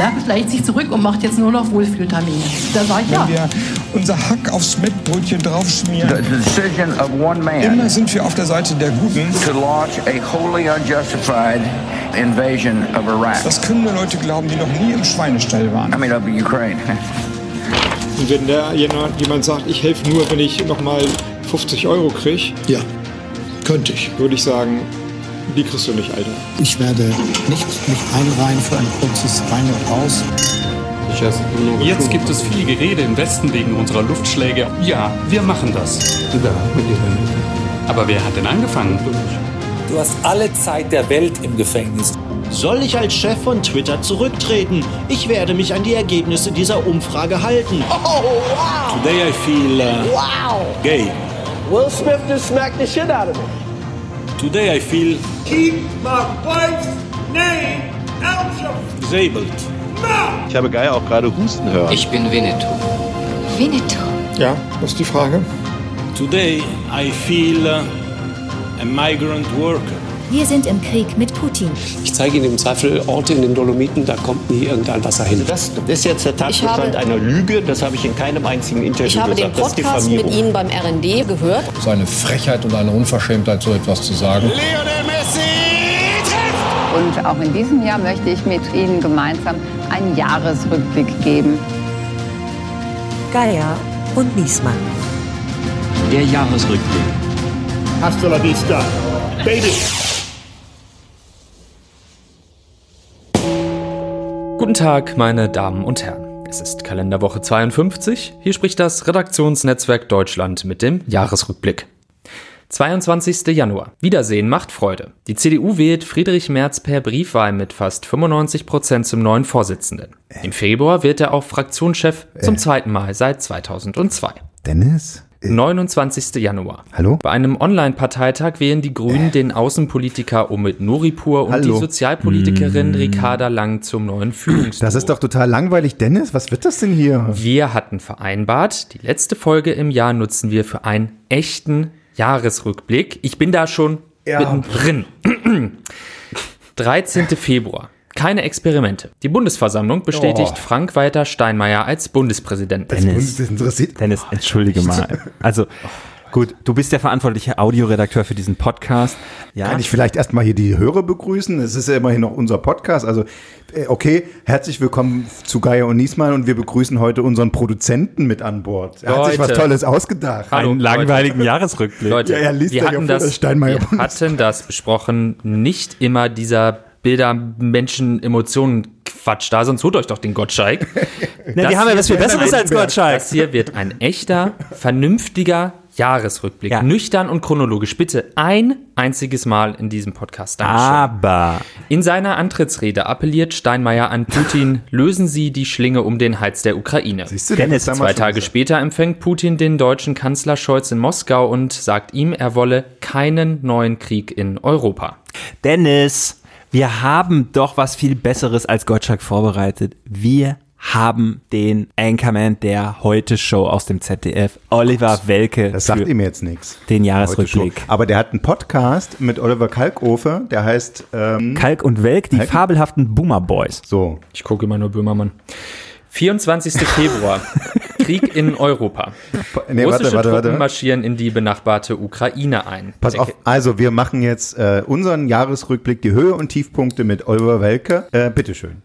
Merkel schleicht sich zurück und macht jetzt nur noch Wohlfühltermine. Da sage ich ja. Wenn wir unser Hack aufs Mettbrötchen draufschmieren, immer sind wir auf der Seite der Guten. to launch a wholly unjustified invasion of Iraq. Das können nur Leute glauben, die noch nie im Schweinestall waren. I mean, of Ukraine. Und wenn da jemand, jemand sagt, ich helfe nur, wenn ich nochmal 50 Euro kriege, Ja, könnte ich. würde ich sagen, die kriegst du nicht, Alter. Ich werde nicht mich einreihen für ein kurzes Rein und Raus. Jetzt gibt es viel Gerede im Westen wegen unserer Luftschläge. Ja, wir machen das. Aber wer hat denn angefangen? Du hast alle Zeit der Welt im Gefängnis. Soll ich als Chef von Twitter zurücktreten? Ich werde mich an die Ergebnisse dieser Umfrage halten. Today I feel uh, gay. Will Smith just smacked the shit out of me. Today I feel Keep my wife's name out your disabled. Ich habe Guy auch gerade husten hören. Ich bin Winnetou. Winnetou. Ja, das ist die Frage. Today I feel a migrant worker. Wir sind im Krieg mit Putin. Ich zeige Ihnen im Zweifel Orte in den Dolomiten, da kommt nie irgendein Wasser hin. Das ist jetzt der Tatbestand einer Lüge. Das habe ich in keinem einzigen Interview Ich habe den gesagt. Das ist Podcast mit. Ihnen beim RND gehört. Es ist eine Frechheit und eine Unverschämtheit, so etwas zu sagen. Lionel Messi trifft! Und auch in diesem Jahr möchte ich mit Ihnen gemeinsam einen Jahresrückblick geben. Geier und Niesmann. Der Jahresrückblick. Hasta la vista, baby. Guten Tag, meine Damen und Herren. Es ist Kalenderwoche 52. Hier spricht das Redaktionsnetzwerk Deutschland mit dem Jahresrückblick. 22. Januar. Wiedersehen macht Freude. Die CDU wählt Friedrich Merz per Briefwahl mit fast 95 Prozent zum neuen Vorsitzenden. Im Februar wird er auch Fraktionschef zum zweiten Mal seit 2002. Dennis? 29. Januar. Hallo? Bei einem Online-Parteitag wählen die Grünen den Außenpolitiker Omid Noripur und Hallo. die Sozialpolitikerin Ricarda Lang zum neuen Führungsduo. Das ist doch total langweilig. Dennis, was wird das denn hier? Wir hatten vereinbart, die letzte Folge im Jahr nutzen wir für einen echten Jahresrückblick. Ich bin da schon Ja. mittendrin. 13. Februar. Keine Experimente. Die Bundesversammlung bestätigt Oh. Frank-Walter Steinmeier als Bundespräsidenten. Dennis, das interessiert. Dennis, entschuldige mal. Also, gut, du bist der verantwortliche Audioredakteur für diesen Podcast. Ja, Kann ich vielleicht erstmal hier die Hörer begrüßen? Es ist ja immerhin noch unser Podcast. Also, äh, okay, herzlich willkommen zu Geier und Niesmann und wir begrüßen heute unseren Produzenten mit an Bord. Er hat sich was Leute. Tolles ausgedacht. Hallo, einen langweiligen Jahresrückblick. Leute, Ja, er liest wir, ja hatten das, das Steinmeier wir hatten das besprochen. Nicht immer dieser Bilder, Menschen, Emotionen Quatsch da, sonst holt euch doch den Gottschalk. Na, die haben ja was viel Besseres als Gottschalk. Das hier wird ein echter, vernünftiger Jahresrückblick. Ja. Nüchtern und chronologisch. Bitte ein einziges Mal in diesem Podcast. Dankeschön. Aber In seiner Antrittsrede appelliert Steinmeier an Putin, lösen Sie die Schlinge um den Hals der Ukraine. Siehst du, Dennis, Zwei Tage später empfängt Putin den deutschen Kanzler Scholz in Moskau und sagt ihm, er wolle keinen neuen Krieg in Europa. Dennis, wir haben doch was viel Besseres als Gottschalk vorbereitet. Wir haben den Anchorman der Heute-Show aus dem ZDF, Oliver Welke, Das sagt ihm jetzt nichts. den Jahresrückblick. Aber der hat einen Podcast mit Oliver Kalkofe, der heißt ähm, Kalk und Welk, die Kalk- fabelhaften Boomer Boys. so. Ich gucke immer nur Böhmermann. 24. Februar. Krieg in Europa. Nee, Russische warte, warte, Truppen marschieren in die benachbarte Ukraine ein. Pass auf, also wir machen jetzt äh, unseren Jahresrückblick, die Höhe und Tiefpunkte mit Oliver Welke. Äh, bitteschön.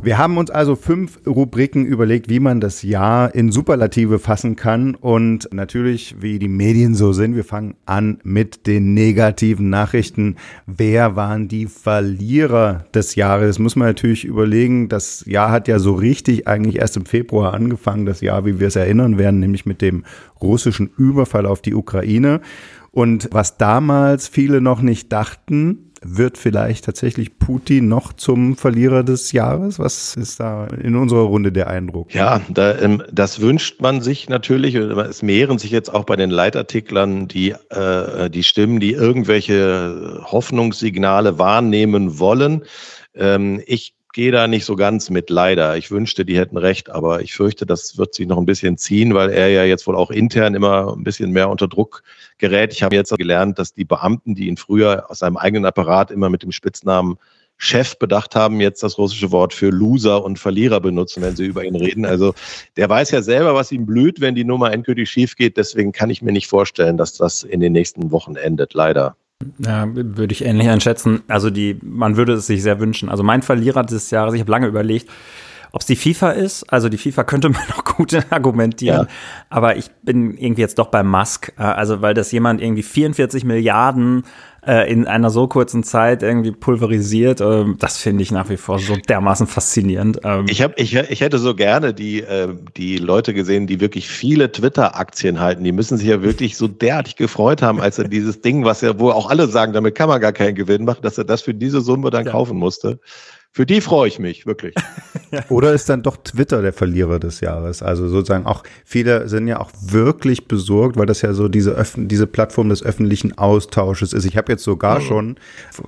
Wir haben uns also fünf Rubriken überlegt, wie man das Jahr in Superlative fassen kann. Und natürlich, wie die Medien so sind, wir fangen an mit den negativen Nachrichten. Wer waren die Verlierer des Jahres? Das muss man natürlich überlegen. Das Jahr hat ja so richtig eigentlich erst im Februar angefangen, das Jahr, wie wir es erinnern werden, nämlich mit dem russischen Überfall auf die Ukraine. Und was damals viele noch nicht dachten, wird vielleicht tatsächlich Putin noch zum Verlierer des Jahres? Was ist da in unserer Runde der Eindruck? Ja, da, ähm, das wünscht man sich natürlich. Es mehren sich jetzt auch bei den Leitartiklern die, äh, die Stimmen, die irgendwelche Hoffnungssignale wahrnehmen wollen. Ähm, ich gehe da nicht so ganz mit, leider. Ich wünschte, die hätten recht, aber ich fürchte, das wird sich noch ein bisschen ziehen, weil er ja jetzt wohl auch intern immer ein bisschen mehr unter Druck gerät. Ich habe jetzt gelernt, dass die Beamten, die ihn früher aus seinem eigenen Apparat immer mit dem Spitznamen Chef bedacht haben, jetzt das russische Wort für Loser und Verlierer benutzen, wenn sie über ihn reden. Also der weiß ja selber, was ihm blüht, wenn die Nummer endgültig schief geht. Deswegen kann ich mir nicht vorstellen, dass das in den nächsten Wochen endet, leider. Ja, würde ich ähnlich einschätzen. Also die, man würde es sich sehr wünschen. Also mein Verlierer dieses Jahres, ich habe lange überlegt, ob es die FIFA ist, also die FIFA könnte man noch gut argumentieren, ja. aber ich bin irgendwie jetzt doch bei Musk, äh, also weil das jemand irgendwie 44 Milliarden äh, in einer so kurzen Zeit irgendwie pulverisiert, äh, das finde ich nach wie vor so dermaßen faszinierend. Ähm, ich, hab, ich, ich hätte so gerne die, äh, die Leute gesehen, die wirklich viele Twitter-Aktien halten. Die müssen sich ja wirklich so derartig gefreut haben, als er dieses Ding, was ja, wo auch alle sagen, damit kann man gar keinen Gewinn machen, dass er das für diese Summe dann ja. kaufen musste. Für die freue ich mich, wirklich. Oder ist dann doch Twitter der Verlierer des Jahres? Also sozusagen auch, viele sind ja auch wirklich besorgt, weil das ja so diese, Öffn diese Plattform des öffentlichen Austausches ist. Ich habe jetzt sogar mhm. schon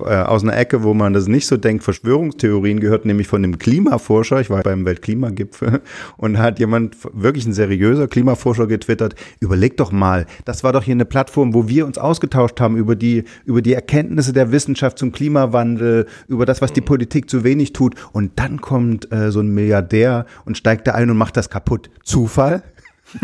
äh, aus einer Ecke, wo man das nicht so denkt, Verschwörungstheorien gehört, nämlich von dem Klimaforscher. Ich war beim Weltklimagipfel und hat jemand, wirklich ein seriöser Klimaforscher getwittert, überleg doch mal, das war doch hier eine Plattform, wo wir uns ausgetauscht haben über die, über die Erkenntnisse der Wissenschaft zum Klimawandel, über das, was die mhm. Politik zu wenig wenig tut und dann kommt äh, so ein Milliardär und steigt da ein und macht das kaputt. Zufall?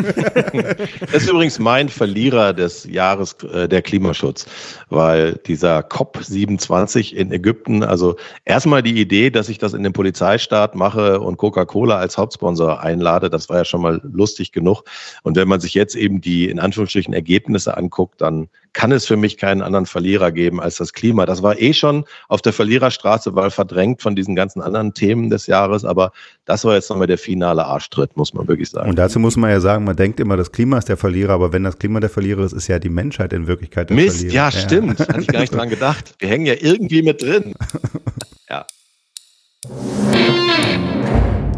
das ist übrigens mein Verlierer des Jahres äh, der Klimaschutz, weil dieser COP27 in Ägypten, also erstmal die Idee, dass ich das in den Polizeistaat mache und Coca-Cola als Hauptsponsor einlade, das war ja schon mal lustig genug. Und wenn man sich jetzt eben die in Anführungsstrichen Ergebnisse anguckt, dann kann es für mich keinen anderen Verlierer geben als das Klima. Das war eh schon auf der Verliererstraße, weil verdrängt von diesen ganzen anderen Themen des Jahres, aber das war jetzt nochmal der finale Arschtritt, muss man wirklich sagen. Und dazu muss man ja sagen, man denkt immer, das Klima ist der Verlierer, aber wenn das Klima der Verlierer ist, ist ja die Menschheit in Wirklichkeit der Mist, Verlierer. ja, stimmt. Hatte ich gar nicht dran gedacht. Wir hängen ja irgendwie mit drin. Ja.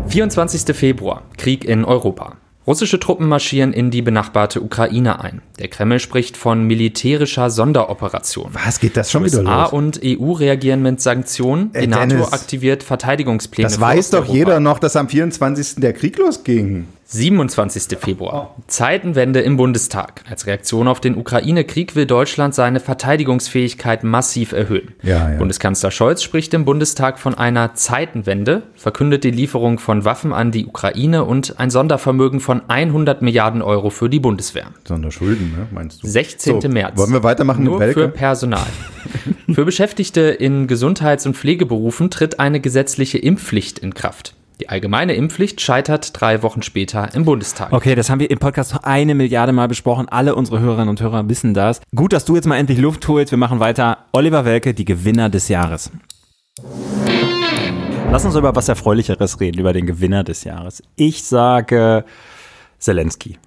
24. Februar, Krieg in Europa. Russische Truppen marschieren in die benachbarte Ukraine ein. Der Kreml spricht von militärischer Sonderoperation. Was geht das schon USA wieder los? und EU reagieren mit Sanktionen. Die äh, NATO aktiviert Verteidigungspläne. Das weiß doch jeder noch, dass am 24. der Krieg losging. 27. Februar. Zeitenwende im Bundestag. Als Reaktion auf den Ukraine-Krieg will Deutschland seine Verteidigungsfähigkeit massiv erhöhen. Ja, ja. Bundeskanzler Scholz spricht im Bundestag von einer Zeitenwende, verkündet die Lieferung von Waffen an die Ukraine und ein Sondervermögen von 100 Milliarden Euro für die Bundeswehr. Sonderschulden, ne, meinst du? 16. So, März. Wollen wir weitermachen Nur mit für Personal. für Beschäftigte in Gesundheits- und Pflegeberufen tritt eine gesetzliche Impfpflicht in Kraft. Die allgemeine Impfpflicht scheitert drei Wochen später im Bundestag. Okay, das haben wir im Podcast eine Milliarde Mal besprochen. Alle unsere Hörerinnen und Hörer wissen das. Gut, dass du jetzt mal endlich Luft holst. Wir machen weiter. Oliver Welke, die Gewinner des Jahres. Lass uns über was Erfreulicheres reden, über den Gewinner des Jahres. Ich sage Zelensky.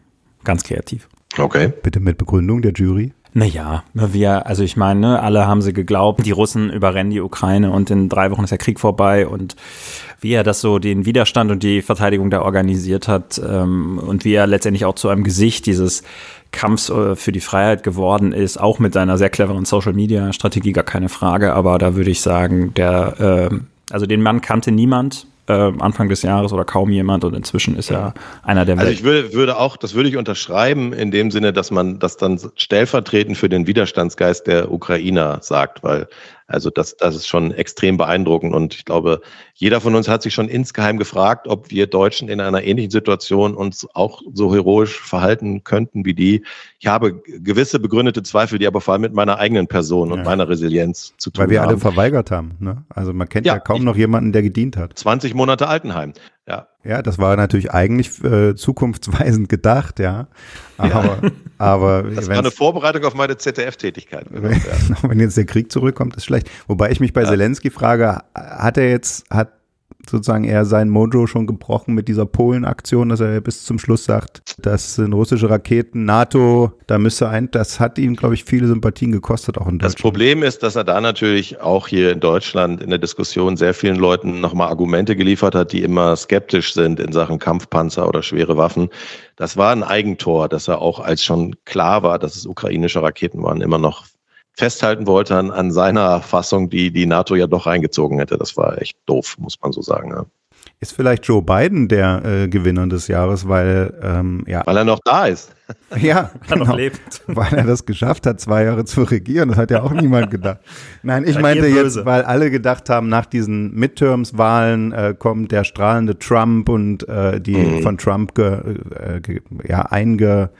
Ganz kreativ. Okay. Bitte mit Begründung der Jury. Naja, wir, also ich meine, ne, alle haben sie geglaubt, die Russen überrennen die Ukraine und in drei Wochen ist der Krieg vorbei. Und wie er das so den Widerstand und die Verteidigung da organisiert hat ähm, und wie er letztendlich auch zu einem Gesicht dieses Kampfs äh, für die Freiheit geworden ist, auch mit seiner sehr cleveren Social Media Strategie, gar keine Frage, aber da würde ich sagen, der, äh, also den Mann kannte niemand, äh, Anfang des Jahres oder kaum jemand und inzwischen ist er einer der. Also ich will, würde auch, das würde ich unterschreiben in dem Sinne, dass man das dann stellvertretend für den Widerstandsgeist der Ukrainer sagt, weil also das, das ist schon extrem beeindruckend und ich glaube, jeder von uns hat sich schon insgeheim gefragt, ob wir Deutschen in einer ähnlichen Situation uns auch so heroisch verhalten könnten wie die. Ich habe gewisse begründete Zweifel, die aber vor allem mit meiner eigenen Person ja. und meiner Resilienz zu tun haben. Weil wir haben. alle verweigert haben. Ne? Also man kennt ja, ja kaum ich, noch jemanden, der gedient hat. 20 Monate Altenheim. Ja. Ja, das war natürlich eigentlich äh, zukunftsweisend gedacht, ja. Aber, ja. aber das war eine Vorbereitung auf meine ZDF-Tätigkeit. Wenn, wenn jetzt der Krieg zurückkommt, ist schlecht. Wobei ich mich bei ja. Zelensky frage, hat er jetzt, hat sozusagen eher sein Mojo schon gebrochen mit dieser Polen-Aktion, dass er bis zum Schluss sagt, das sind russische Raketen, NATO, da müsste ein, das hat ihm, glaube ich, viele Sympathien gekostet, auch in Deutschland. Das Problem ist, dass er da natürlich auch hier in Deutschland in der Diskussion sehr vielen Leuten nochmal Argumente geliefert hat, die immer skeptisch sind in Sachen Kampfpanzer oder schwere Waffen. Das war ein Eigentor, dass er auch als schon klar war, dass es ukrainische Raketen waren, immer noch festhalten wollte an, an seiner Fassung, die die NATO ja doch reingezogen hätte. Das war echt doof, muss man so sagen. Ja. Ist vielleicht Joe Biden der äh, Gewinner des Jahres, weil ähm, ja. Weil er noch da ist. Ja, er genau, noch lebt. Weil er das geschafft hat, zwei Jahre zu regieren. Das hat ja auch niemand gedacht. Nein, ich meinte jetzt, weil alle gedacht haben, nach diesen Midterms-Wahlen äh, kommt der strahlende Trump und äh, die mhm. von Trump ge, äh, ge, ja, einge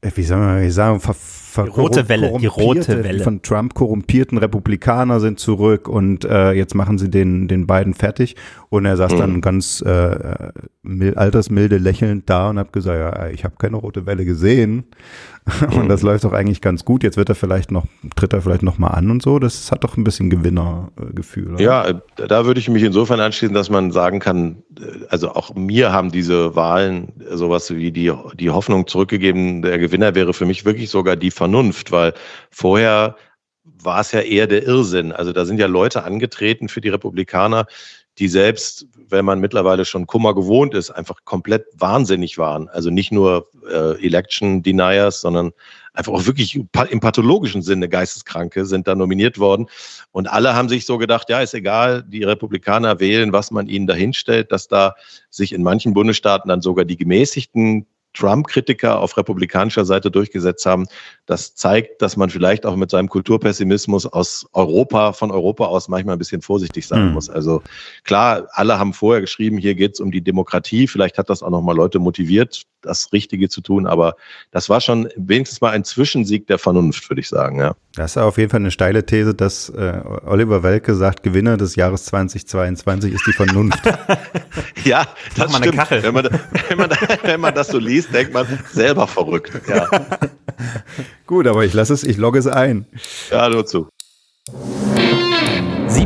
äh, wie soll man sagen, ver, die rote Welle, die rote Welle. von Trump korrumpierten Republikaner sind zurück und äh, jetzt machen sie den, den beiden fertig. Und er saß mhm. dann ganz äh, mild, altersmilde lächelnd da und hat gesagt, ja, ich habe keine rote Welle gesehen. Und das läuft doch eigentlich ganz gut. Jetzt wird er vielleicht noch, tritt er vielleicht noch mal an und so. Das hat doch ein bisschen Gewinnergefühl. Oder? Ja, da würde ich mich insofern anschließen, dass man sagen kann, also auch mir haben diese Wahlen sowas wie die, die Hoffnung zurückgegeben, der Gewinner wäre für mich wirklich sogar die Vernunft, weil vorher war es ja eher der Irrsinn. Also da sind ja Leute angetreten für die Republikaner, die selbst, wenn man mittlerweile schon Kummer gewohnt ist, einfach komplett wahnsinnig waren. Also nicht nur äh, Election Deniers, sondern einfach auch wirklich im pathologischen Sinne Geisteskranke sind da nominiert worden. Und alle haben sich so gedacht, ja, ist egal, die Republikaner wählen, was man ihnen dahinstellt, dass da sich in manchen Bundesstaaten dann sogar die gemäßigten Trump-Kritiker auf republikanischer Seite durchgesetzt haben. Das zeigt, dass man vielleicht auch mit seinem Kulturpessimismus aus Europa, von Europa aus manchmal ein bisschen vorsichtig sein mhm. muss. Also klar, alle haben vorher geschrieben, hier geht es um die Demokratie. Vielleicht hat das auch nochmal Leute motiviert, das Richtige zu tun. Aber das war schon wenigstens mal ein Zwischensieg der Vernunft, würde ich sagen. Ja. Das ist auf jeden Fall eine steile These, dass äh, Oliver Welke sagt, Gewinner des Jahres 2022 ist die Vernunft. ja, das stimmt. Wenn man, wenn, man, wenn man das so liest, denkt man selber verrückt. Ja. Gut, aber ich lasse es, ich logge es ein. Ja, nur zu.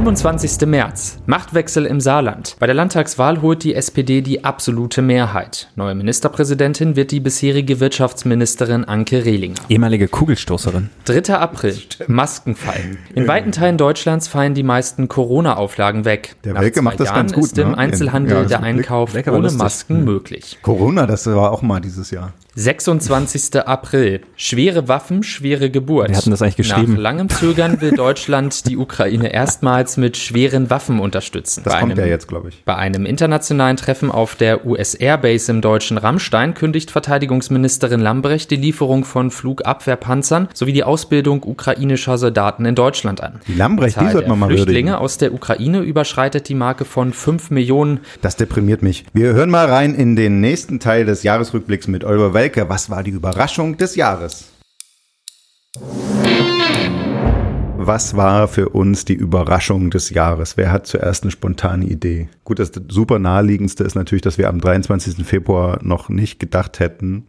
27. März. Machtwechsel im Saarland. Bei der Landtagswahl holt die SPD die absolute Mehrheit. Neue Ministerpräsidentin wird die bisherige Wirtschaftsministerin Anke Rehlinger. Ehemalige Kugelstoßerin. 3. April. Maskenfall. In weiten Teilen Deutschlands fallen die meisten Corona-Auflagen weg. Der Welke macht das ganz gut. ist im ne? Einzelhandel ja, der Einkauf ohne Masken möglich. Corona, das war auch mal dieses Jahr. 26. April. Schwere Waffen, schwere Geburt. Wir hatten das eigentlich geschrieben. Nach langem Zögern will Deutschland die Ukraine erstmals mit schweren Waffen unterstützen. Das bei kommt einem, ja jetzt, glaube ich. Bei einem internationalen Treffen auf der US Airbase im deutschen Rammstein kündigt Verteidigungsministerin Lambrecht die Lieferung von Flugabwehrpanzern sowie die Ausbildung ukrainischer Soldaten in Deutschland an. Die Lambrecht, die, die sollte man mal Flüchtlinge würdigen. aus der Ukraine überschreitet die Marke von 5 Millionen. Das deprimiert mich. Wir hören mal rein in den nächsten Teil des Jahresrückblicks mit Oliver Welt Welke, was war die Überraschung des Jahres? Was war für uns die Überraschung des Jahres? Wer hat zuerst eine spontane Idee? Gut, das super naheliegendste ist natürlich, dass wir am 23. Februar noch nicht gedacht hätten.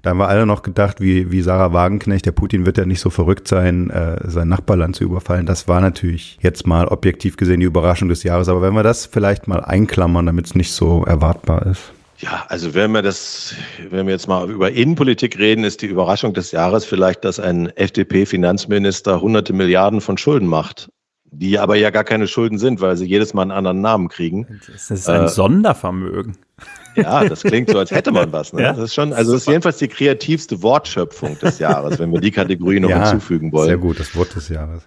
Da haben wir alle noch gedacht, wie, wie Sarah Wagenknecht, der Putin wird ja nicht so verrückt sein, äh, sein Nachbarland zu überfallen. Das war natürlich jetzt mal objektiv gesehen die Überraschung des Jahres. Aber wenn wir das vielleicht mal einklammern, damit es nicht so erwartbar ist. Ja, also wenn wir das, wenn wir jetzt mal über Innenpolitik reden, ist die Überraschung des Jahres vielleicht, dass ein FDP-Finanzminister hunderte Milliarden von Schulden macht, die aber ja gar keine Schulden sind, weil sie jedes Mal einen anderen Namen kriegen. Das ist ein äh, Sondervermögen. Ja, das klingt so, als hätte man was. Ne? Ja, das ist schon, also das ist jedenfalls die kreativste Wortschöpfung des Jahres, wenn wir die Kategorie noch ja, hinzufügen wollen. Sehr gut, das Wort des Jahres.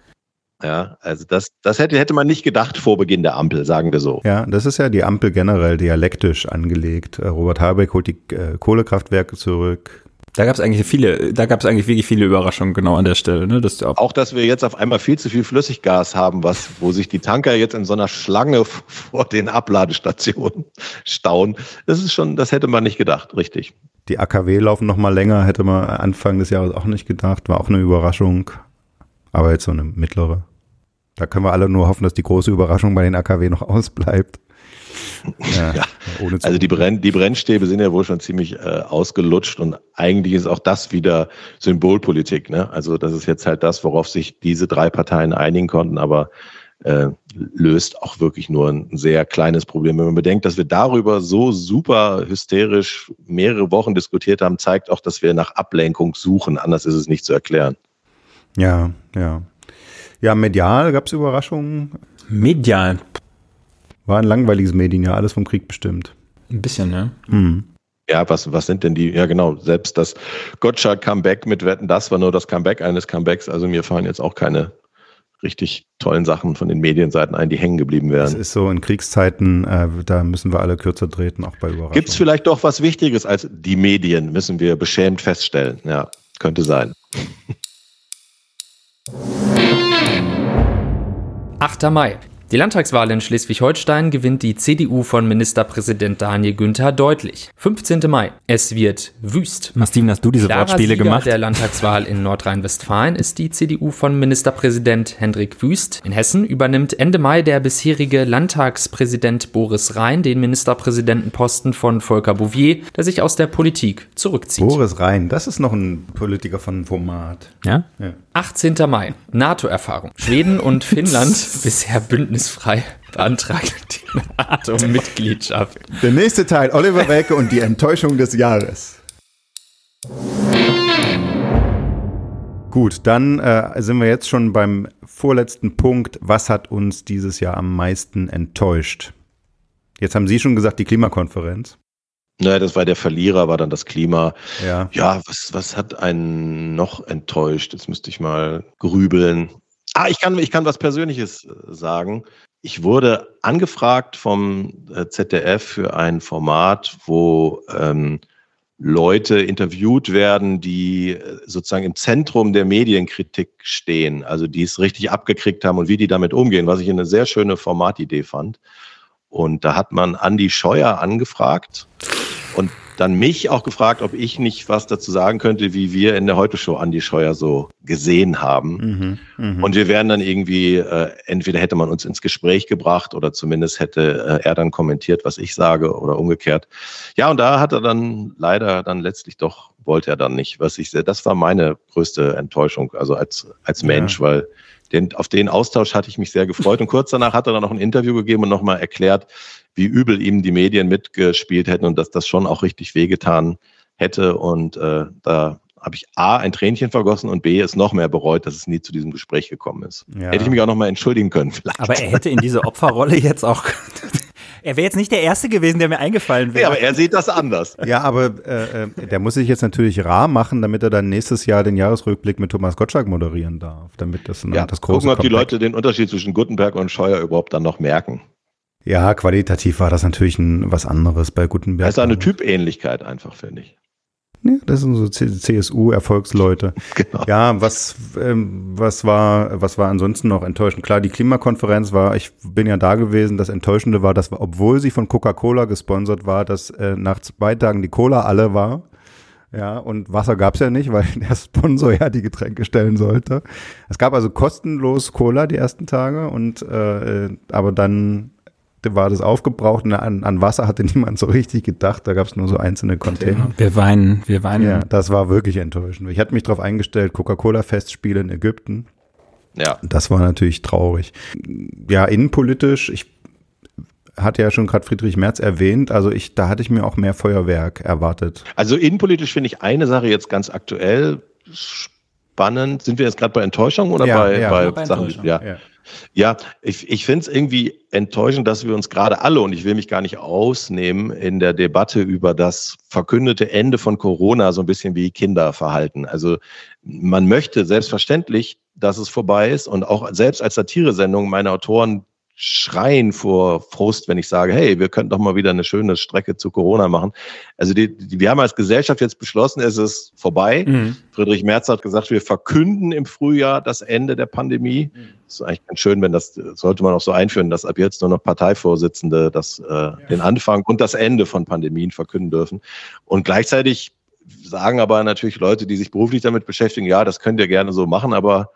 Ja, also das, das hätte, hätte man nicht gedacht vor Beginn der Ampel, sagen wir so. Ja, das ist ja die Ampel generell dialektisch angelegt. Äh, Robert Habeck holt die äh, Kohlekraftwerke zurück. Da gab es eigentlich viele, da gab es eigentlich wirklich viele Überraschungen genau an der Stelle. Ne? Das auch, auch, dass wir jetzt auf einmal viel zu viel Flüssiggas haben, was, wo sich die Tanker jetzt in so einer Schlange vor den Abladestationen stauen. Das ist schon, das hätte man nicht gedacht, richtig. Die AKW laufen noch mal länger, hätte man Anfang des Jahres auch nicht gedacht, war auch eine Überraschung. Aber jetzt so eine mittlere. Da können wir alle nur hoffen, dass die große Überraschung bei den AKW noch ausbleibt. Ja, ja. also die, Brenn, die Brennstäbe sind ja wohl schon ziemlich äh, ausgelutscht und eigentlich ist auch das wieder Symbolpolitik. Ne? Also das ist jetzt halt das, worauf sich diese drei Parteien einigen konnten, aber äh, löst auch wirklich nur ein sehr kleines Problem. Wenn man bedenkt, dass wir darüber so super hysterisch mehrere Wochen diskutiert haben, zeigt auch, dass wir nach Ablenkung suchen. Anders ist es nicht zu erklären. Ja, ja. Ja, medial gab es Überraschungen. Medial. War ein langweiliges Medienjahr, alles vom Krieg bestimmt. Ein bisschen, ne? Mhm. Ja, was, was sind denn die? Ja, genau. Selbst das Gottschalk-Comeback mit Wetten, das war nur das Comeback eines Comebacks. Also mir fallen jetzt auch keine richtig tollen Sachen von den Medienseiten ein, die hängen geblieben wären. Das ist so in Kriegszeiten, äh, da müssen wir alle kürzer treten, auch bei Überraschungen. Gibt es vielleicht doch was Wichtiges als die Medien, müssen wir beschämt feststellen. Ja, könnte sein. 8. Mai. Die Landtagswahl in Schleswig-Holstein gewinnt die CDU von Ministerpräsident Daniel Günther deutlich. 15. Mai. Es wird wüst. Mastin, hast du diese Klarer Wortspiele Sieger gemacht? der Landtagswahl in Nordrhein-Westfalen ist die CDU von Ministerpräsident Hendrik Wüst. In Hessen übernimmt Ende Mai der bisherige Landtagspräsident Boris Rhein den Ministerpräsidentenposten von Volker Bouvier, der sich aus der Politik zurückzieht. Boris Rhein, das ist noch ein Politiker von Format. Ja? ja. 18. Mai. NATO-Erfahrung. Schweden und Finnland bisher Bündnis frei beantragen die NATO-Mitgliedschaft. Der nächste Teil, Oliver Welke und die Enttäuschung des Jahres. Gut, dann äh, sind wir jetzt schon beim vorletzten Punkt. Was hat uns dieses Jahr am meisten enttäuscht? Jetzt haben Sie schon gesagt, die Klimakonferenz. Naja, das war der Verlierer, war dann das Klima. Ja, ja was, was hat einen noch enttäuscht? Jetzt müsste ich mal grübeln. Ah, ich kann, ich kann was Persönliches äh, sagen. Ich wurde angefragt vom äh, ZDF für ein Format, wo ähm, Leute interviewt werden, die äh, sozusagen im Zentrum der Medienkritik stehen, also die es richtig abgekriegt haben und wie die damit umgehen, was ich eine sehr schöne Formatidee fand. Und da hat man Andi Scheuer angefragt und dann mich auch gefragt, ob ich nicht was dazu sagen könnte, wie wir in der Heute-Show Andi Scheuer so gesehen haben. Mhm, mh. Und wir wären dann irgendwie, äh, entweder hätte man uns ins Gespräch gebracht oder zumindest hätte äh, er dann kommentiert, was ich sage oder umgekehrt. Ja, und da hat er dann leider dann letztlich doch, wollte er dann nicht, was ich das war meine größte Enttäuschung, also als, als Mensch, ja. weil den, auf den Austausch hatte ich mich sehr gefreut. Und kurz danach hat er dann noch ein Interview gegeben und nochmal erklärt, wie übel ihm die Medien mitgespielt hätten und dass das schon auch richtig wehgetan hätte. Und äh, da habe ich A, ein Tränchen vergossen und B, es noch mehr bereut, dass es nie zu diesem Gespräch gekommen ist. Ja. Hätte ich mich auch noch mal entschuldigen können vielleicht. Aber er hätte in diese Opferrolle jetzt auch Er wäre jetzt nicht der Erste gewesen, der mir eingefallen wäre. Ja, aber er sieht das anders. Ja, aber äh, äh, der muss sich jetzt natürlich rar machen, damit er dann nächstes Jahr den Jahresrückblick mit Thomas Gottschalk moderieren darf. Damit das, ja, das große gucken, ob die Leute den Unterschied zwischen Gutenberg und Scheuer überhaupt dann noch merken. Ja, qualitativ war das natürlich ein, was anderes bei Gutenberg. Das ist eine Typähnlichkeit einfach, finde ich. Ja, das sind so CSU-Erfolgsleute. Genau. Ja, was, ähm, was war, was war ansonsten noch enttäuschend? Klar, die Klimakonferenz war, ich bin ja da gewesen, das Enttäuschende war, dass, obwohl sie von Coca-Cola gesponsert war, dass äh, nach zwei Tagen die Cola alle war. Ja, und Wasser gab's ja nicht, weil der Sponsor ja die Getränke stellen sollte. Es gab also kostenlos Cola die ersten Tage und äh, aber dann war das aufgebraucht und an, an Wasser hatte niemand so richtig gedacht. Da gab es nur so einzelne Container. Wir weinen, wir weinen. Ja, das war wirklich enttäuschend. Ich hatte mich darauf eingestellt, Coca-Cola-Festspiele in Ägypten. Ja. Das war natürlich traurig. Ja, innenpolitisch, ich hatte ja schon gerade Friedrich Merz erwähnt, also ich, da hatte ich mir auch mehr Feuerwerk erwartet. Also innenpolitisch finde ich eine Sache jetzt ganz aktuell spannend. Sind wir jetzt gerade bei Enttäuschung oder ja, bei, ja, bei, bei Sachen? Ja. ja. Ja, ich, ich finde es irgendwie enttäuschend, dass wir uns gerade alle, und ich will mich gar nicht ausnehmen, in der Debatte über das verkündete Ende von Corona so ein bisschen wie Kinder verhalten. Also man möchte selbstverständlich, dass es vorbei ist und auch selbst als Satiresendung meine Autoren schreien vor Frust, wenn ich sage, hey, wir könnten doch mal wieder eine schöne Strecke zu Corona machen. Also die, die, wir haben als Gesellschaft jetzt beschlossen, es ist vorbei. Mhm. Friedrich Merz hat gesagt, wir verkünden im Frühjahr das Ende der Pandemie. Mhm. Das ist eigentlich ganz schön, wenn das, sollte man auch so einführen, dass ab jetzt nur noch Parteivorsitzende das, äh, ja. den Anfang und das Ende von Pandemien verkünden dürfen. Und gleichzeitig sagen aber natürlich Leute, die sich beruflich damit beschäftigen, ja, das könnt ihr gerne so machen, aber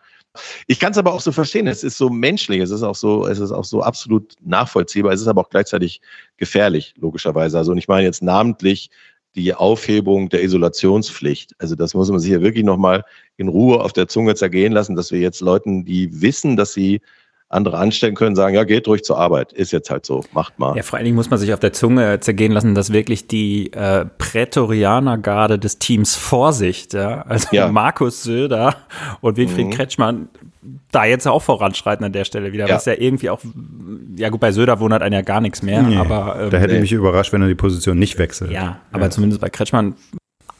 ich kann es aber auch so verstehen. Es ist so menschlich, es ist auch so, es ist auch so absolut nachvollziehbar. Es ist aber auch gleichzeitig gefährlich, logischerweise. Also, und ich meine jetzt namentlich die Aufhebung der Isolationspflicht. Also das muss man sich ja wirklich nochmal in Ruhe auf der Zunge zergehen lassen, dass wir jetzt Leuten, die wissen, dass sie andere anstellen können, sagen, ja, geht ruhig zur Arbeit. Ist jetzt halt so, macht mal. Ja, vor allen Dingen muss man sich auf der Zunge zergehen lassen, dass wirklich die äh, Prätorianergarde des Teams Vorsicht, ja, also ja. Markus Söder und Winfried mhm. Kretschmann da jetzt auch voranschreiten an der Stelle wieder, ja. was ja irgendwie auch, ja gut, bei Söder wundert einen ja gar nichts mehr, nee, aber. Ähm, da hätte nee. mich überrascht, wenn er die Position nicht wechselt. Ja, aber ja. zumindest bei Kretschmann.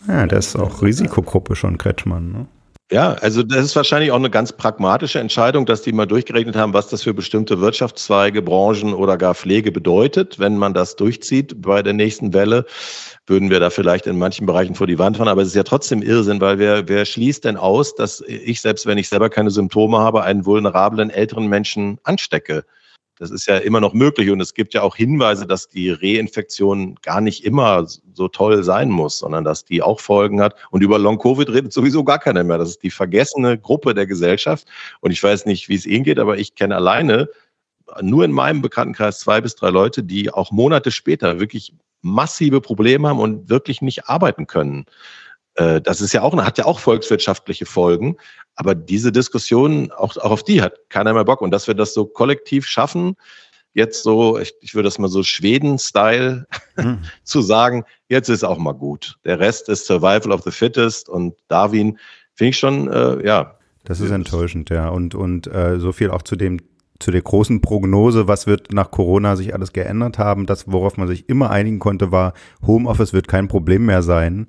Ja, der ist auch Risikogruppe schon, Kretschmann, ne? Ja, also das ist wahrscheinlich auch eine ganz pragmatische Entscheidung, dass die mal durchgerechnet haben, was das für bestimmte Wirtschaftszweige, Branchen oder gar Pflege bedeutet, wenn man das durchzieht bei der nächsten Welle würden wir da vielleicht in manchen Bereichen vor die Wand fahren. Aber es ist ja trotzdem Irrsinn, weil wer, wer schließt denn aus, dass ich, selbst wenn ich selber keine Symptome habe, einen vulnerablen älteren Menschen anstecke? Das ist ja immer noch möglich und es gibt ja auch Hinweise, dass die Reinfektion gar nicht immer so toll sein muss, sondern dass die auch Folgen hat. Und über Long-Covid redet sowieso gar keiner mehr. Das ist die vergessene Gruppe der Gesellschaft. Und ich weiß nicht, wie es Ihnen geht, aber ich kenne alleine nur in meinem Bekanntenkreis zwei bis drei Leute, die auch Monate später wirklich massive Probleme haben und wirklich nicht arbeiten können. Äh, das ist ja auch, hat ja auch volkswirtschaftliche Folgen. Aber diese Diskussion, auch, auch auf die hat keiner mehr Bock. Und dass wir das so kollektiv schaffen, jetzt so, ich, ich würde das mal so Schweden-Style hm. zu sagen, jetzt ist auch mal gut. Der Rest ist Survival of the Fittest und Darwin, finde ich schon, äh, ja. Das ist enttäuschend, ja. Und, und äh, so viel auch zu dem zu der großen Prognose, was wird nach Corona sich alles geändert haben. Das, worauf man sich immer einigen konnte, war, Homeoffice wird kein Problem mehr sein.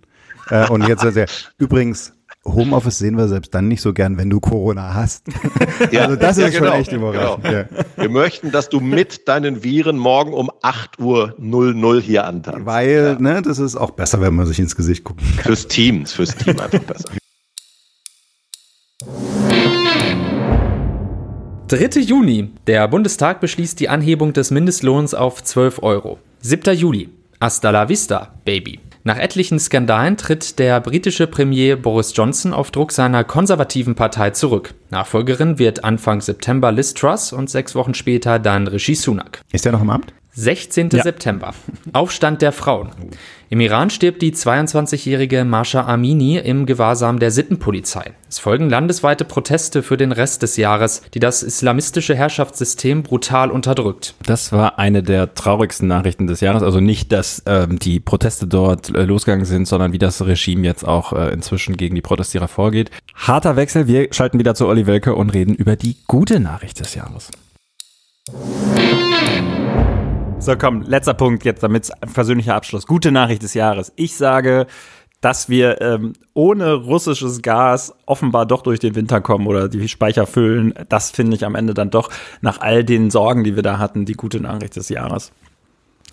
Äh, und jetzt, also, übrigens, Homeoffice sehen wir selbst dann nicht so gern, wenn du Corona hast. Ja, also das ja, ist genau, schon echt überraschend. Genau. Ja. Wir möchten, dass du mit deinen Viren morgen um 8 Uhr 00 hier antanzt. Weil, ne, das ist auch besser, wenn man sich ins Gesicht gucken kann. Fürs Team, fürs Team einfach besser. 3. Juni. Der Bundestag beschließt die Anhebung des Mindestlohns auf 12 Euro. 7. Juli. Hasta la vista, Baby. Nach etlichen Skandalen tritt der britische Premier Boris Johnson auf Druck seiner konservativen Partei zurück. Nachfolgerin wird Anfang September Liz Truss und sechs Wochen später dann Rishi Sunak. Ist er noch im Amt? 16. Ja. September. Aufstand der Frauen. Im Iran stirbt die 22-jährige Masha Amini im Gewahrsam der Sittenpolizei. Es folgen landesweite Proteste für den Rest des Jahres, die das islamistische Herrschaftssystem brutal unterdrückt. Das war eine der traurigsten Nachrichten des Jahres. Also nicht, dass ähm, die Proteste dort äh, losgegangen sind, sondern wie das Regime jetzt auch äh, inzwischen gegen die Protestierer vorgeht. Harter Wechsel. Wir schalten wieder zu Olli Welke und reden über die gute Nachricht des Jahres. So, komm, letzter Punkt jetzt, damit ein persönlicher Abschluss. Gute Nachricht des Jahres. Ich sage, dass wir ähm, ohne russisches Gas offenbar doch durch den Winter kommen oder die Speicher füllen. Das finde ich am Ende dann doch nach all den Sorgen, die wir da hatten, die gute Nachricht des Jahres.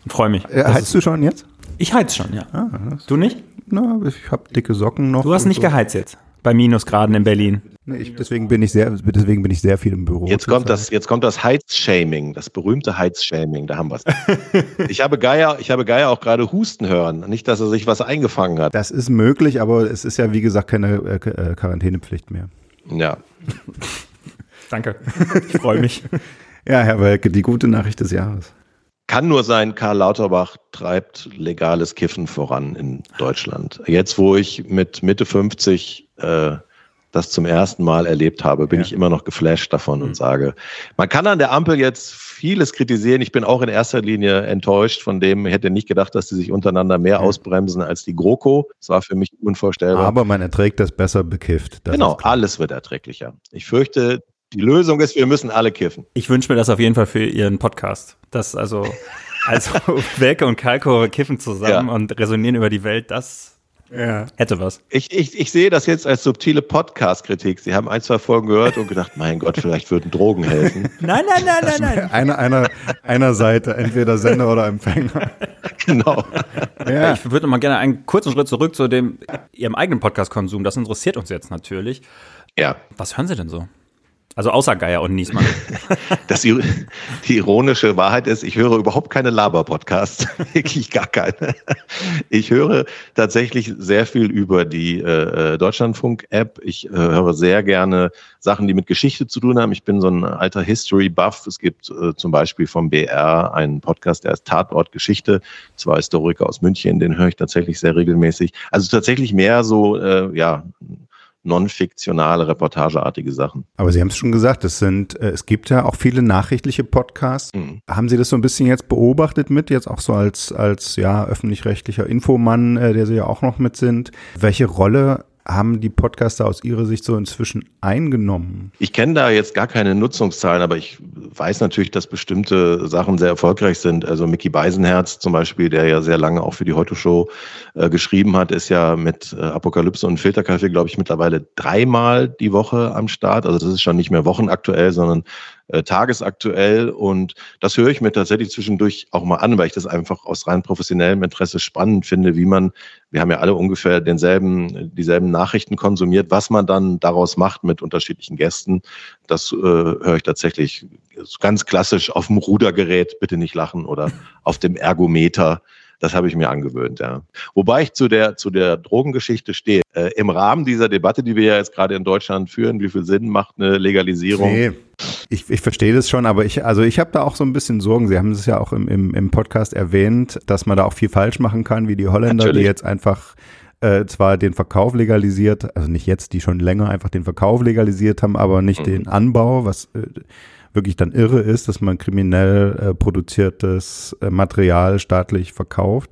Freue mich. Äh, heizt du schon jetzt? Ich heiz schon, ja. Ah, du nicht? Na, ich habe dicke Socken noch. Du hast nicht so. geheizt jetzt bei Minusgraden in Berlin. Nee, ich, deswegen bin ich sehr, deswegen bin ich sehr viel im Büro. Jetzt kommt das, jetzt kommt das Heizshaming, das berühmte Heizshaming. Da haben wir es. ich habe Geier, ich habe Geier auch gerade husten hören. Nicht, dass er sich was eingefangen hat. Das ist möglich, aber es ist ja wie gesagt keine äh, äh Quarantänepflicht mehr. Ja. Danke. Ich freue mich. ja, Herr Welke, die gute Nachricht des Jahres. Kann nur sein, Karl Lauterbach treibt legales Kiffen voran in Deutschland. Jetzt, wo ich mit Mitte 50 äh, das zum ersten Mal erlebt habe, bin ja. ich immer noch geflasht davon mhm. und sage, man kann an der Ampel jetzt vieles kritisieren. Ich bin auch in erster Linie enttäuscht von dem, ich hätte nicht gedacht, dass die sich untereinander mehr mhm. ausbremsen als die GroKo. Das war für mich unvorstellbar. Aber man erträgt das besser bekifft. Das genau, alles wird erträglicher. Ich fürchte, die Lösung ist, wir müssen alle kiffen. Ich wünsche mir das auf jeden Fall für Ihren Podcast. Das also, also Welke und Kalko kiffen zusammen ja. und resonieren über die Welt, das ja. Hätte was. Ich, ich, ich sehe das jetzt als subtile Podcast-Kritik. Sie haben ein, zwei Folgen gehört und gedacht, mein Gott, vielleicht würden Drogen helfen. Nein, nein, nein, nein, nein. Einer, einer, einer Seite, entweder Sender oder Empfänger. Genau. Ja. Ich würde mal gerne einen kurzen Schritt zurück zu dem Ihrem eigenen Podcast-Konsum. Das interessiert uns jetzt natürlich. Ja. Was hören Sie denn so? Also außer Geier und Niesmann. Das, die ironische Wahrheit ist, ich höre überhaupt keine Laber-Podcasts. Wirklich gar keine. Ich höre tatsächlich sehr viel über die äh, Deutschlandfunk-App. Ich äh, höre sehr gerne Sachen, die mit Geschichte zu tun haben. Ich bin so ein alter History-Buff. Es gibt äh, zum Beispiel vom BR einen Podcast, der ist Tatort Geschichte. Zwei Historiker aus München, den höre ich tatsächlich sehr regelmäßig. Also tatsächlich mehr so, äh, ja, non-fiktionale, reportageartige Sachen. Aber Sie haben es schon gesagt, es sind, äh, es gibt ja auch viele nachrichtliche Podcasts. Mhm. Haben Sie das so ein bisschen jetzt beobachtet mit, jetzt auch so als, als ja, öffentlich-rechtlicher Infomann, äh, der Sie ja auch noch mit sind? Welche Rolle haben die Podcaster aus Ihrer Sicht so inzwischen eingenommen? Ich kenne da jetzt gar keine Nutzungszahlen, aber ich weiß natürlich, dass bestimmte Sachen sehr erfolgreich sind. Also Mickey Beisenherz zum Beispiel, der ja sehr lange auch für die Heute-Show äh, geschrieben hat, ist ja mit äh, Apokalypse und Filterkaffee, glaube ich, mittlerweile dreimal die Woche am Start. Also das ist schon nicht mehr wochenaktuell, sondern äh, tagesaktuell. Und das höre ich mir tatsächlich zwischendurch auch mal an, weil ich das einfach aus rein professionellem Interesse spannend finde, wie man, wir haben ja alle ungefähr denselben, dieselben Nachrichten konsumiert, was man dann daraus macht mit unterschiedlichen Gästen. Das äh, höre ich tatsächlich ganz klassisch auf dem Rudergerät, bitte nicht lachen, oder auf dem Ergometer. Das habe ich mir angewöhnt, ja. Wobei ich zu der, zu der Drogengeschichte stehe. Äh, Im Rahmen dieser Debatte, die wir ja jetzt gerade in Deutschland führen, wie viel Sinn macht eine Legalisierung? Nee. Ich, ich verstehe das schon, aber ich, also ich habe da auch so ein bisschen Sorgen. Sie haben es ja auch im, im, im Podcast erwähnt, dass man da auch viel falsch machen kann, wie die Holländer, Natürlich. die jetzt einfach äh, zwar den Verkauf legalisiert, also nicht jetzt, die schon länger einfach den Verkauf legalisiert haben, aber nicht mhm. den Anbau, was äh, wirklich dann irre ist, dass man kriminell äh, produziertes äh, Material staatlich verkauft.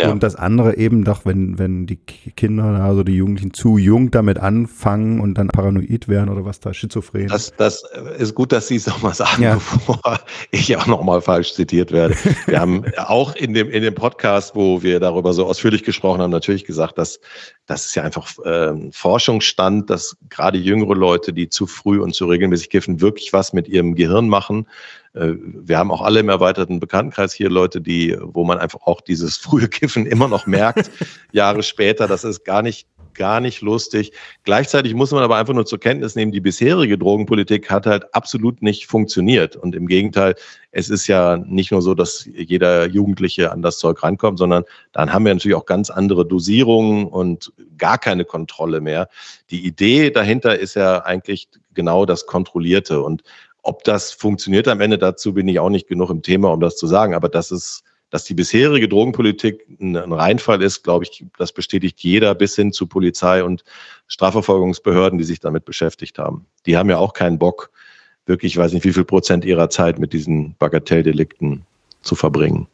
Ja. Und das andere eben doch, wenn, wenn die Kinder, also die Jugendlichen zu jung damit anfangen und dann paranoid werden oder was da, schizophren. Das, das ist gut, dass Sie es nochmal sagen, ja. bevor ich auch nochmal falsch zitiert werde. Wir haben auch in dem, in dem Podcast, wo wir darüber so ausführlich gesprochen haben, natürlich gesagt, dass das ist ja einfach äh, Forschungsstand, dass gerade jüngere Leute, die zu früh und zu regelmäßig kiffen, wirklich was mit ihrem Gehirn machen. Äh, wir haben auch alle im erweiterten Bekanntenkreis hier Leute, die, wo man einfach auch dieses frühe Kiffen immer noch merkt, Jahre später. Das ist gar nicht gar nicht lustig. Gleichzeitig muss man aber einfach nur zur Kenntnis nehmen, die bisherige Drogenpolitik hat halt absolut nicht funktioniert. Und im Gegenteil, es ist ja nicht nur so, dass jeder Jugendliche an das Zeug rankommt, sondern dann haben wir natürlich auch ganz andere Dosierungen und gar keine Kontrolle mehr. Die Idee dahinter ist ja eigentlich genau das Kontrollierte. Und ob das funktioniert am Ende, dazu bin ich auch nicht genug im Thema, um das zu sagen. Aber das ist, dass die bisherige Drogenpolitik ein Reinfall ist, glaube ich, das bestätigt jeder bis hin zu Polizei und Strafverfolgungsbehörden, die sich damit beschäftigt haben. Die haben ja auch keinen Bock, wirklich, ich weiß nicht, wie viel Prozent ihrer Zeit mit diesen Bagatelldelikten zu verbringen.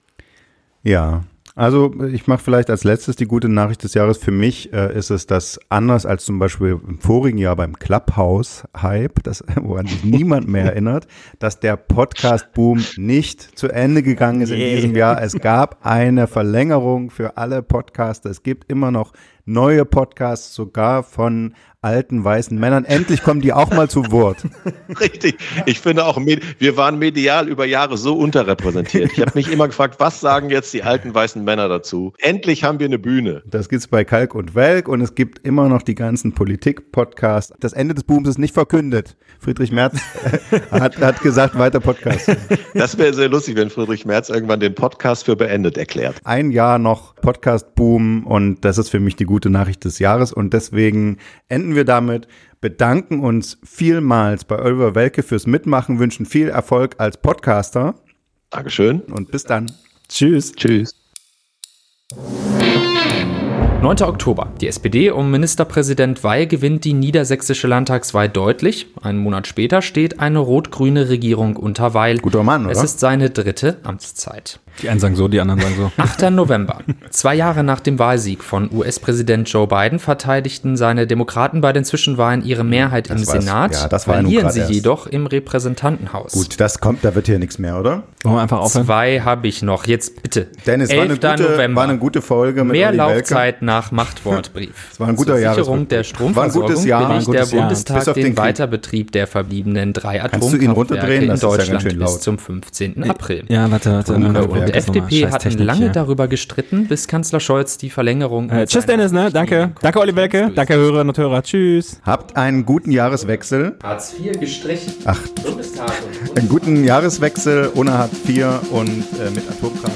Ja, also ich mache vielleicht als letztes die gute Nachricht des Jahres. Für mich äh, ist es das anders als zum Beispiel im vorigen Jahr beim Clubhouse-Hype, woran sich niemand mehr erinnert, dass der Podcast-Boom nicht zu Ende gegangen ist in diesem Jahr. Es gab eine Verlängerung für alle Podcaster. Es gibt immer noch neue Podcasts, sogar von alten weißen Männern. Endlich kommen die auch mal zu Wort. Richtig. Ich finde auch, wir waren medial über Jahre so unterrepräsentiert. Ich habe mich immer gefragt, was sagen jetzt die alten weißen Männer dazu? Endlich haben wir eine Bühne. Das gibt's bei Kalk und Welk und es gibt immer noch die ganzen Politik-Podcasts. Das Ende des Booms ist nicht verkündet. Friedrich Merz hat, hat gesagt, weiter Podcast. Das wäre sehr lustig, wenn Friedrich Merz irgendwann den Podcast für beendet erklärt. Ein Jahr noch Podcast-Boom und das ist für mich die gute Nachricht des Jahres und deswegen enden wir damit, bedanken uns vielmals bei Oliver Welke fürs Mitmachen, wünschen viel Erfolg als Podcaster. Dankeschön. Und bis dann. Tschüss. Tschüss. 9. Oktober. Die SPD um Ministerpräsident Weil gewinnt die niedersächsische Landtagswahl deutlich. Einen Monat später steht eine rot-grüne Regierung unter Weil. Guter Mann, oder? Es ist seine dritte Amtszeit. Die einen sagen so, die anderen sagen so. 8. November. Zwei Jahre nach dem Wahlsieg von US-Präsident Joe Biden verteidigten seine Demokraten bei den Zwischenwahlen ihre Mehrheit das im Senat. Ja, das war verlieren sie erst. jedoch im Repräsentantenhaus. Gut, das kommt, da wird hier nichts mehr, oder? Wollen wir einfach aufhören? Zwei habe ich noch. Jetzt bitte. Dennis, 11. War, eine gute, November. war eine gute Folge. Mit Mehr Laufzeit nach Machtwortbrief. Es war ein guter Jahr. Sicherung der Stromversorgung Jahr, billigt der Bundestag den, den Weiterbetrieb der verbliebenen drei Atomkraftwerke in Deutschland ja bis zum 15. April. Ja, warte, warte. Und FDP hat lange ja. darüber gestritten, bis Kanzler Scholz die Verlängerung. Äh, tschüss, Dennis, ne? Danke. Danke, Olli Welke. Danke, Hörerinnen und Hörer. Tschüss. Habt einen guten Jahreswechsel. Hartz IV gestrichen. Ach. Bundestag. Einen guten Jahreswechsel ohne Hartz IV und äh, mit Atomkraft.